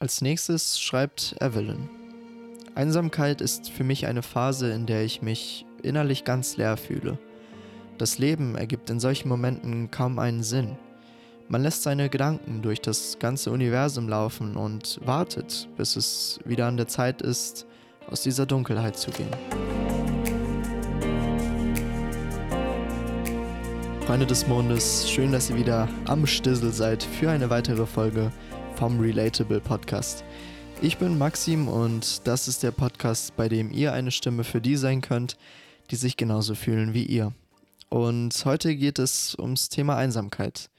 Als nächstes schreibt Evelyn. Einsamkeit ist für mich eine Phase, in der ich mich innerlich ganz leer fühle. Das Leben ergibt in solchen Momenten kaum einen Sinn. Man lässt seine Gedanken durch das ganze Universum laufen und wartet, bis es wieder an der Zeit ist, aus dieser Dunkelheit zu gehen. Freunde des Mondes, schön, dass ihr wieder am Stissel seid für eine weitere Folge vom Relatable Podcast. Ich bin Maxim und das ist der Podcast, bei dem ihr eine Stimme für die sein könnt, die sich genauso fühlen wie ihr. Und heute geht es ums Thema Einsamkeit.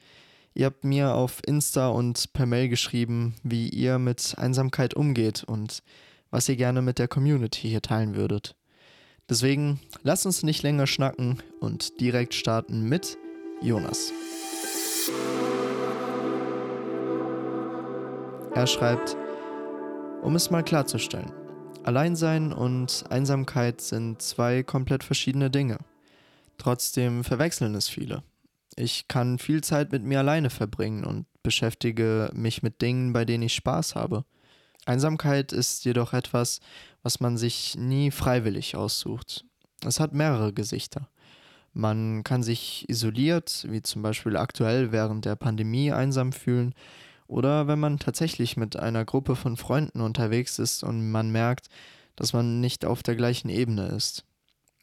Ihr habt mir auf Insta und per Mail geschrieben, wie ihr mit Einsamkeit umgeht und was ihr gerne mit der Community hier teilen würdet. Deswegen lasst uns nicht länger schnacken und direkt starten mit Jonas. Er schreibt, um es mal klarzustellen, Alleinsein und Einsamkeit sind zwei komplett verschiedene Dinge. Trotzdem verwechseln es viele. Ich kann viel Zeit mit mir alleine verbringen und beschäftige mich mit Dingen, bei denen ich Spaß habe. Einsamkeit ist jedoch etwas, was man sich nie freiwillig aussucht. Es hat mehrere Gesichter. Man kann sich isoliert, wie zum Beispiel aktuell während der Pandemie, einsam fühlen, oder wenn man tatsächlich mit einer Gruppe von Freunden unterwegs ist und man merkt, dass man nicht auf der gleichen Ebene ist.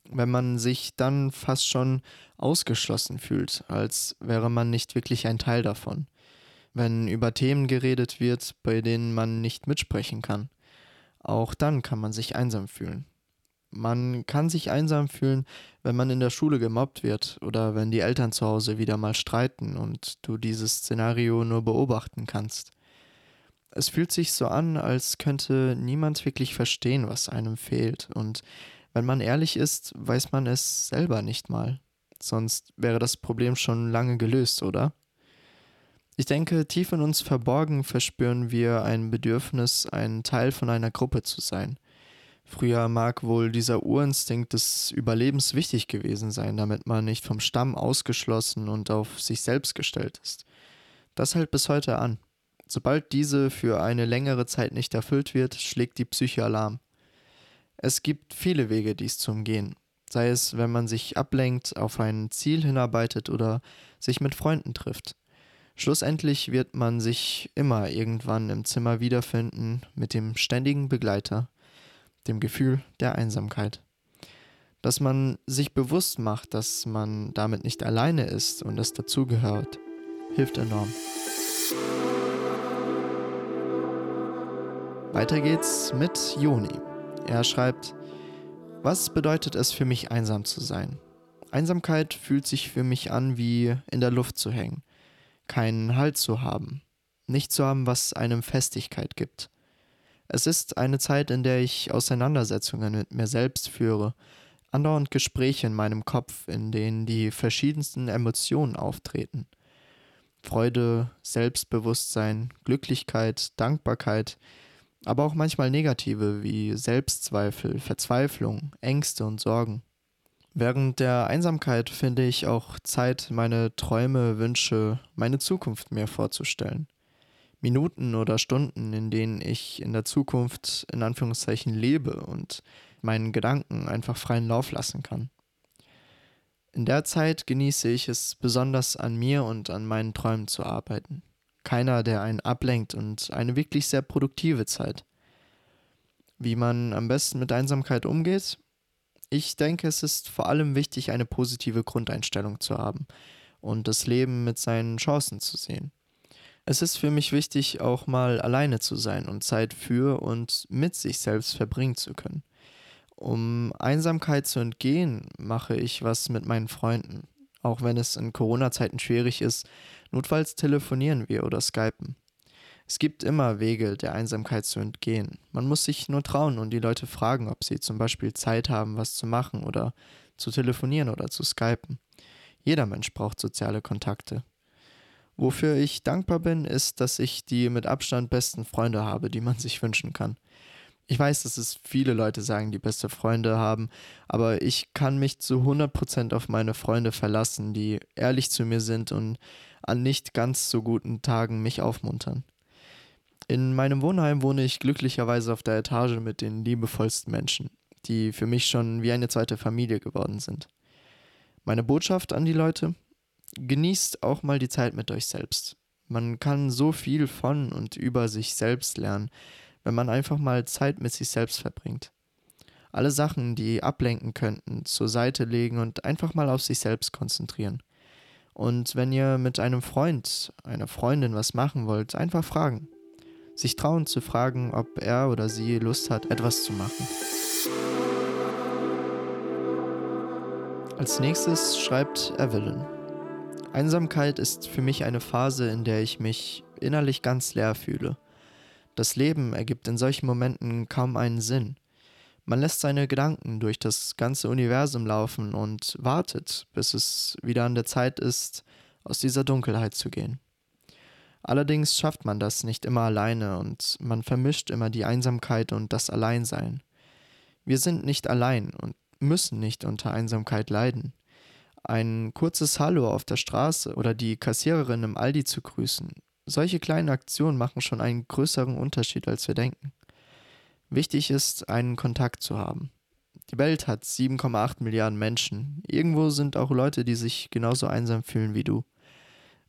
Wenn man sich dann fast schon ausgeschlossen fühlt, als wäre man nicht wirklich ein Teil davon. Wenn über Themen geredet wird, bei denen man nicht mitsprechen kann. Auch dann kann man sich einsam fühlen. Man kann sich einsam fühlen, wenn man in der Schule gemobbt wird oder wenn die Eltern zu Hause wieder mal streiten und du dieses Szenario nur beobachten kannst. Es fühlt sich so an, als könnte niemand wirklich verstehen, was einem fehlt, und wenn man ehrlich ist, weiß man es selber nicht mal. Sonst wäre das Problem schon lange gelöst, oder? Ich denke, tief in uns verborgen verspüren wir ein Bedürfnis, ein Teil von einer Gruppe zu sein. Früher mag wohl dieser Urinstinkt des Überlebens wichtig gewesen sein, damit man nicht vom Stamm ausgeschlossen und auf sich selbst gestellt ist. Das hält bis heute an. Sobald diese für eine längere Zeit nicht erfüllt wird, schlägt die Psyche Alarm. Es gibt viele Wege, dies zu umgehen, sei es, wenn man sich ablenkt, auf ein Ziel hinarbeitet oder sich mit Freunden trifft. Schlussendlich wird man sich immer irgendwann im Zimmer wiederfinden mit dem ständigen Begleiter, dem Gefühl der Einsamkeit. Dass man sich bewusst macht, dass man damit nicht alleine ist und es dazugehört, hilft enorm. Weiter geht's mit Joni. Er schreibt, was bedeutet es für mich einsam zu sein? Einsamkeit fühlt sich für mich an wie in der Luft zu hängen, keinen Halt zu haben, nicht zu haben, was einem Festigkeit gibt. Es ist eine Zeit, in der ich Auseinandersetzungen mit mir selbst führe, andauernd Gespräche in meinem Kopf, in denen die verschiedensten Emotionen auftreten. Freude, Selbstbewusstsein, Glücklichkeit, Dankbarkeit, aber auch manchmal negative wie Selbstzweifel, Verzweiflung, Ängste und Sorgen. Während der Einsamkeit finde ich auch Zeit, meine Träume, Wünsche, meine Zukunft mir vorzustellen. Minuten oder Stunden, in denen ich in der Zukunft in Anführungszeichen lebe und meinen Gedanken einfach freien Lauf lassen kann. In der Zeit genieße ich es besonders an mir und an meinen Träumen zu arbeiten. Keiner, der einen ablenkt und eine wirklich sehr produktive Zeit. Wie man am besten mit Einsamkeit umgeht? Ich denke, es ist vor allem wichtig, eine positive Grundeinstellung zu haben und das Leben mit seinen Chancen zu sehen. Es ist für mich wichtig, auch mal alleine zu sein und Zeit für und mit sich selbst verbringen zu können. Um Einsamkeit zu entgehen, mache ich was mit meinen Freunden. Auch wenn es in Corona-Zeiten schwierig ist, notfalls telefonieren wir oder skypen. Es gibt immer Wege, der Einsamkeit zu entgehen. Man muss sich nur trauen und die Leute fragen, ob sie zum Beispiel Zeit haben, was zu machen oder zu telefonieren oder zu skypen. Jeder Mensch braucht soziale Kontakte. Wofür ich dankbar bin, ist, dass ich die mit Abstand besten Freunde habe, die man sich wünschen kann. Ich weiß, dass es viele Leute sagen, die beste Freunde haben, aber ich kann mich zu 100% auf meine Freunde verlassen, die ehrlich zu mir sind und an nicht ganz so guten Tagen mich aufmuntern. In meinem Wohnheim wohne ich glücklicherweise auf der Etage mit den liebevollsten Menschen, die für mich schon wie eine zweite Familie geworden sind. Meine Botschaft an die Leute? Genießt auch mal die Zeit mit euch selbst. Man kann so viel von und über sich selbst lernen, wenn man einfach mal Zeit mit sich selbst verbringt. Alle Sachen, die ablenken könnten, zur Seite legen und einfach mal auf sich selbst konzentrieren. Und wenn ihr mit einem Freund, einer Freundin was machen wollt, einfach fragen. Sich trauen zu fragen, ob er oder sie Lust hat, etwas zu machen. Als nächstes schreibt Evelyn. Einsamkeit ist für mich eine Phase, in der ich mich innerlich ganz leer fühle. Das Leben ergibt in solchen Momenten kaum einen Sinn. Man lässt seine Gedanken durch das ganze Universum laufen und wartet, bis es wieder an der Zeit ist, aus dieser Dunkelheit zu gehen. Allerdings schafft man das nicht immer alleine und man vermischt immer die Einsamkeit und das Alleinsein. Wir sind nicht allein und müssen nicht unter Einsamkeit leiden. Ein kurzes Hallo auf der Straße oder die Kassiererin im Aldi zu grüßen, solche kleinen Aktionen machen schon einen größeren Unterschied, als wir denken. Wichtig ist, einen Kontakt zu haben. Die Welt hat 7,8 Milliarden Menschen. Irgendwo sind auch Leute, die sich genauso einsam fühlen wie du.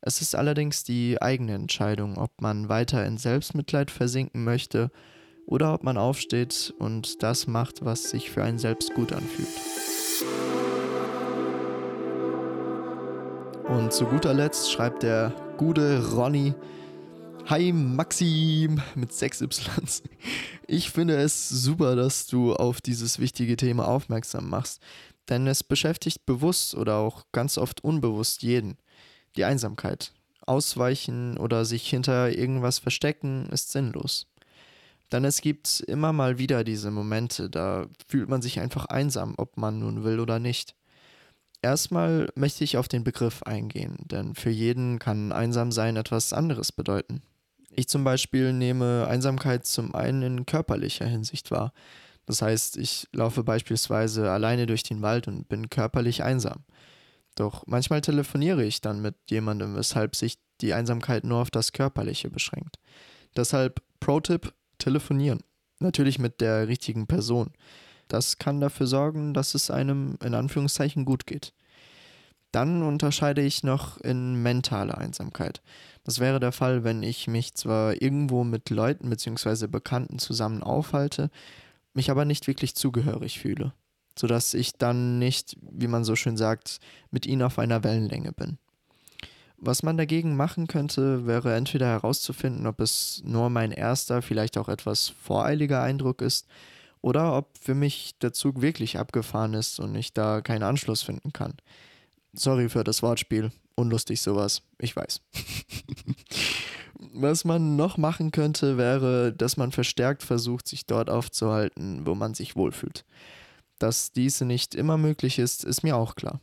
Es ist allerdings die eigene Entscheidung, ob man weiter in Selbstmitleid versinken möchte oder ob man aufsteht und das macht, was sich für einen selbst gut anfühlt. Und zu guter Letzt schreibt der gute Ronny, Hi Maxim mit 6 Y. Ich finde es super, dass du auf dieses wichtige Thema aufmerksam machst, denn es beschäftigt bewusst oder auch ganz oft unbewusst jeden. Die Einsamkeit. Ausweichen oder sich hinter irgendwas verstecken ist sinnlos. Denn es gibt immer mal wieder diese Momente, da fühlt man sich einfach einsam, ob man nun will oder nicht. Erstmal möchte ich auf den Begriff eingehen, denn für jeden kann Einsamsein etwas anderes bedeuten. Ich zum Beispiel nehme Einsamkeit zum einen in körperlicher Hinsicht wahr. Das heißt, ich laufe beispielsweise alleine durch den Wald und bin körperlich einsam. Doch manchmal telefoniere ich dann mit jemandem, weshalb sich die Einsamkeit nur auf das Körperliche beschränkt. Deshalb Pro-Tipp, telefonieren. Natürlich mit der richtigen Person. Das kann dafür sorgen, dass es einem in Anführungszeichen gut geht. Dann unterscheide ich noch in mentale Einsamkeit. Das wäre der Fall, wenn ich mich zwar irgendwo mit Leuten bzw. Bekannten zusammen aufhalte, mich aber nicht wirklich zugehörig fühle, sodass ich dann nicht, wie man so schön sagt, mit ihnen auf einer Wellenlänge bin. Was man dagegen machen könnte, wäre entweder herauszufinden, ob es nur mein erster, vielleicht auch etwas voreiliger Eindruck ist, oder ob für mich der Zug wirklich abgefahren ist und ich da keinen Anschluss finden kann. Sorry für das Wortspiel, unlustig sowas, ich weiß. Was man noch machen könnte, wäre, dass man verstärkt versucht, sich dort aufzuhalten, wo man sich wohlfühlt. Dass dies nicht immer möglich ist, ist mir auch klar.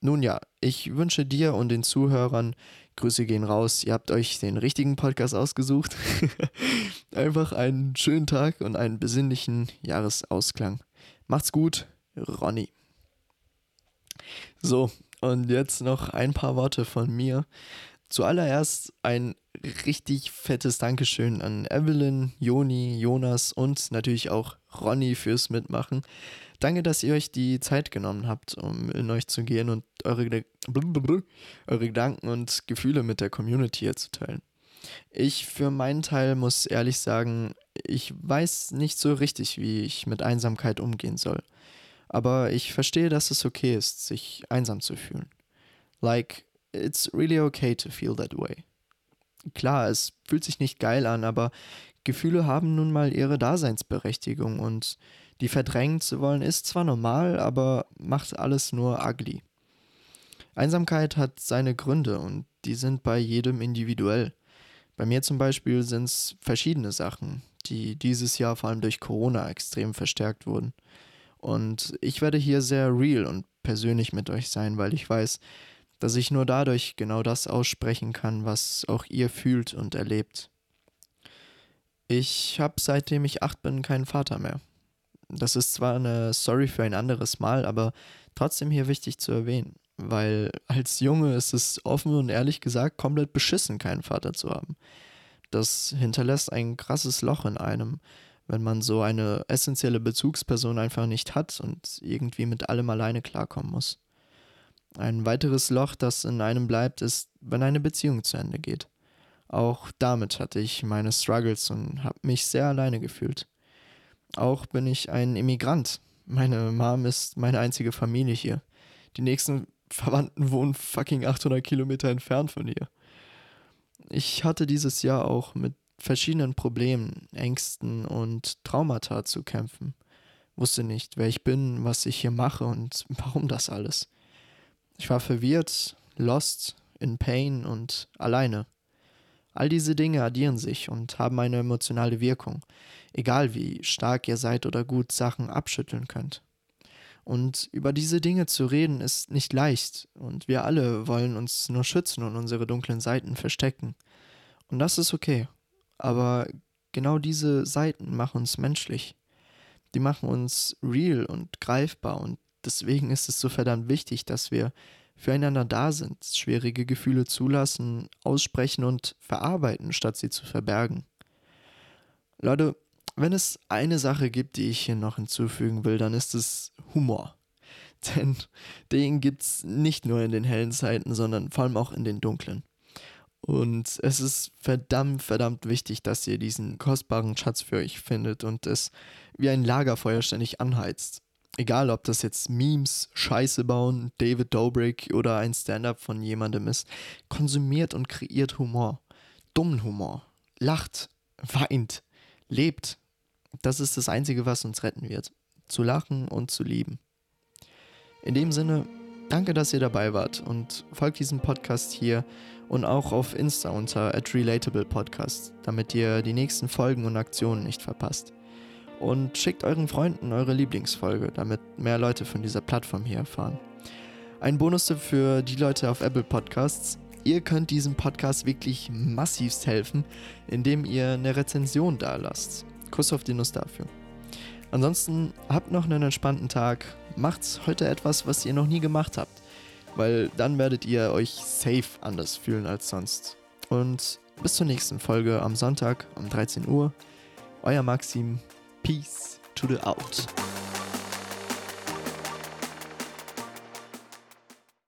Nun ja, ich wünsche dir und den Zuhörern, Grüße gehen raus, ihr habt euch den richtigen Podcast ausgesucht. Einfach einen schönen Tag und einen besinnlichen Jahresausklang. Macht's gut, Ronny. So, und jetzt noch ein paar Worte von mir. Zuallererst ein richtig fettes Dankeschön an Evelyn, Joni, Jonas und natürlich auch Ronny fürs Mitmachen. Danke, dass ihr euch die Zeit genommen habt, um in euch zu gehen und eure, eure Gedanken und Gefühle mit der Community hier zu teilen. Ich für meinen Teil muss ehrlich sagen, ich weiß nicht so richtig, wie ich mit Einsamkeit umgehen soll. Aber ich verstehe, dass es okay ist, sich einsam zu fühlen. Like, it's really okay to feel that way. Klar, es fühlt sich nicht geil an, aber Gefühle haben nun mal ihre Daseinsberechtigung und die verdrängen zu wollen ist zwar normal, aber macht alles nur ugly. Einsamkeit hat seine Gründe und die sind bei jedem individuell. Bei mir zum Beispiel sind es verschiedene Sachen, die dieses Jahr vor allem durch Corona extrem verstärkt wurden. Und ich werde hier sehr real und persönlich mit euch sein, weil ich weiß, dass ich nur dadurch genau das aussprechen kann, was auch ihr fühlt und erlebt. Ich habe seitdem ich acht bin keinen Vater mehr. Das ist zwar eine Story für ein anderes Mal, aber trotzdem hier wichtig zu erwähnen, weil als Junge ist es offen und ehrlich gesagt komplett beschissen, keinen Vater zu haben. das hinterlässt ein krasses Loch in einem, wenn man so eine essentielle Bezugsperson einfach nicht hat und irgendwie mit allem alleine klarkommen muss. Ein weiteres Loch, das in einem bleibt, ist, wenn eine Beziehung zu Ende geht. Auch damit hatte ich meine Struggles und habe mich sehr alleine gefühlt. Auch bin ich ein Immigrant. Meine Mom ist meine einzige Familie hier. Die nächsten Verwandten wohnen fucking 800 Kilometer entfernt von hier. Ich hatte dieses Jahr auch mit verschiedenen Problemen, Ängsten und Traumata zu kämpfen. Wusste nicht, wer ich bin, was ich hier mache und warum das alles. Ich war verwirrt, lost, in Pain und alleine. All diese Dinge addieren sich und haben eine emotionale Wirkung, egal wie stark ihr seid oder gut Sachen abschütteln könnt. Und über diese Dinge zu reden ist nicht leicht, und wir alle wollen uns nur schützen und unsere dunklen Seiten verstecken. Und das ist okay. Aber genau diese Seiten machen uns menschlich. Die machen uns real und greifbar und deswegen ist es so verdammt wichtig, dass wir füreinander da sind, schwierige Gefühle zulassen, aussprechen und verarbeiten, statt sie zu verbergen. Leute, wenn es eine Sache gibt, die ich hier noch hinzufügen will, dann ist es Humor. Denn den gibt es nicht nur in den hellen Zeiten, sondern vor allem auch in den dunklen. Und es ist verdammt, verdammt wichtig, dass ihr diesen kostbaren Schatz für euch findet und es wie ein Lagerfeuer ständig anheizt. Egal, ob das jetzt Memes, Scheiße bauen, David Dobrik oder ein Stand-up von jemandem ist, konsumiert und kreiert Humor. Dummen Humor. Lacht, weint, lebt. Das ist das Einzige, was uns retten wird. Zu lachen und zu lieben. In dem Sinne, danke, dass ihr dabei wart und folgt diesem Podcast hier und auch auf Insta unter @relatablepodcast, damit ihr die nächsten Folgen und Aktionen nicht verpasst und schickt euren Freunden eure Lieblingsfolge, damit mehr Leute von dieser Plattform hier erfahren. Ein Bonus für die Leute auf Apple Podcasts. Ihr könnt diesem Podcast wirklich massivst helfen, indem ihr eine Rezension da lasst. Kuss auf die Nuss dafür. Ansonsten habt noch einen entspannten Tag. Macht's heute etwas, was ihr noch nie gemacht habt, weil dann werdet ihr euch safe anders fühlen als sonst. Und bis zur nächsten Folge am Sonntag um 13 Uhr. Euer Maxim. Peace to the out.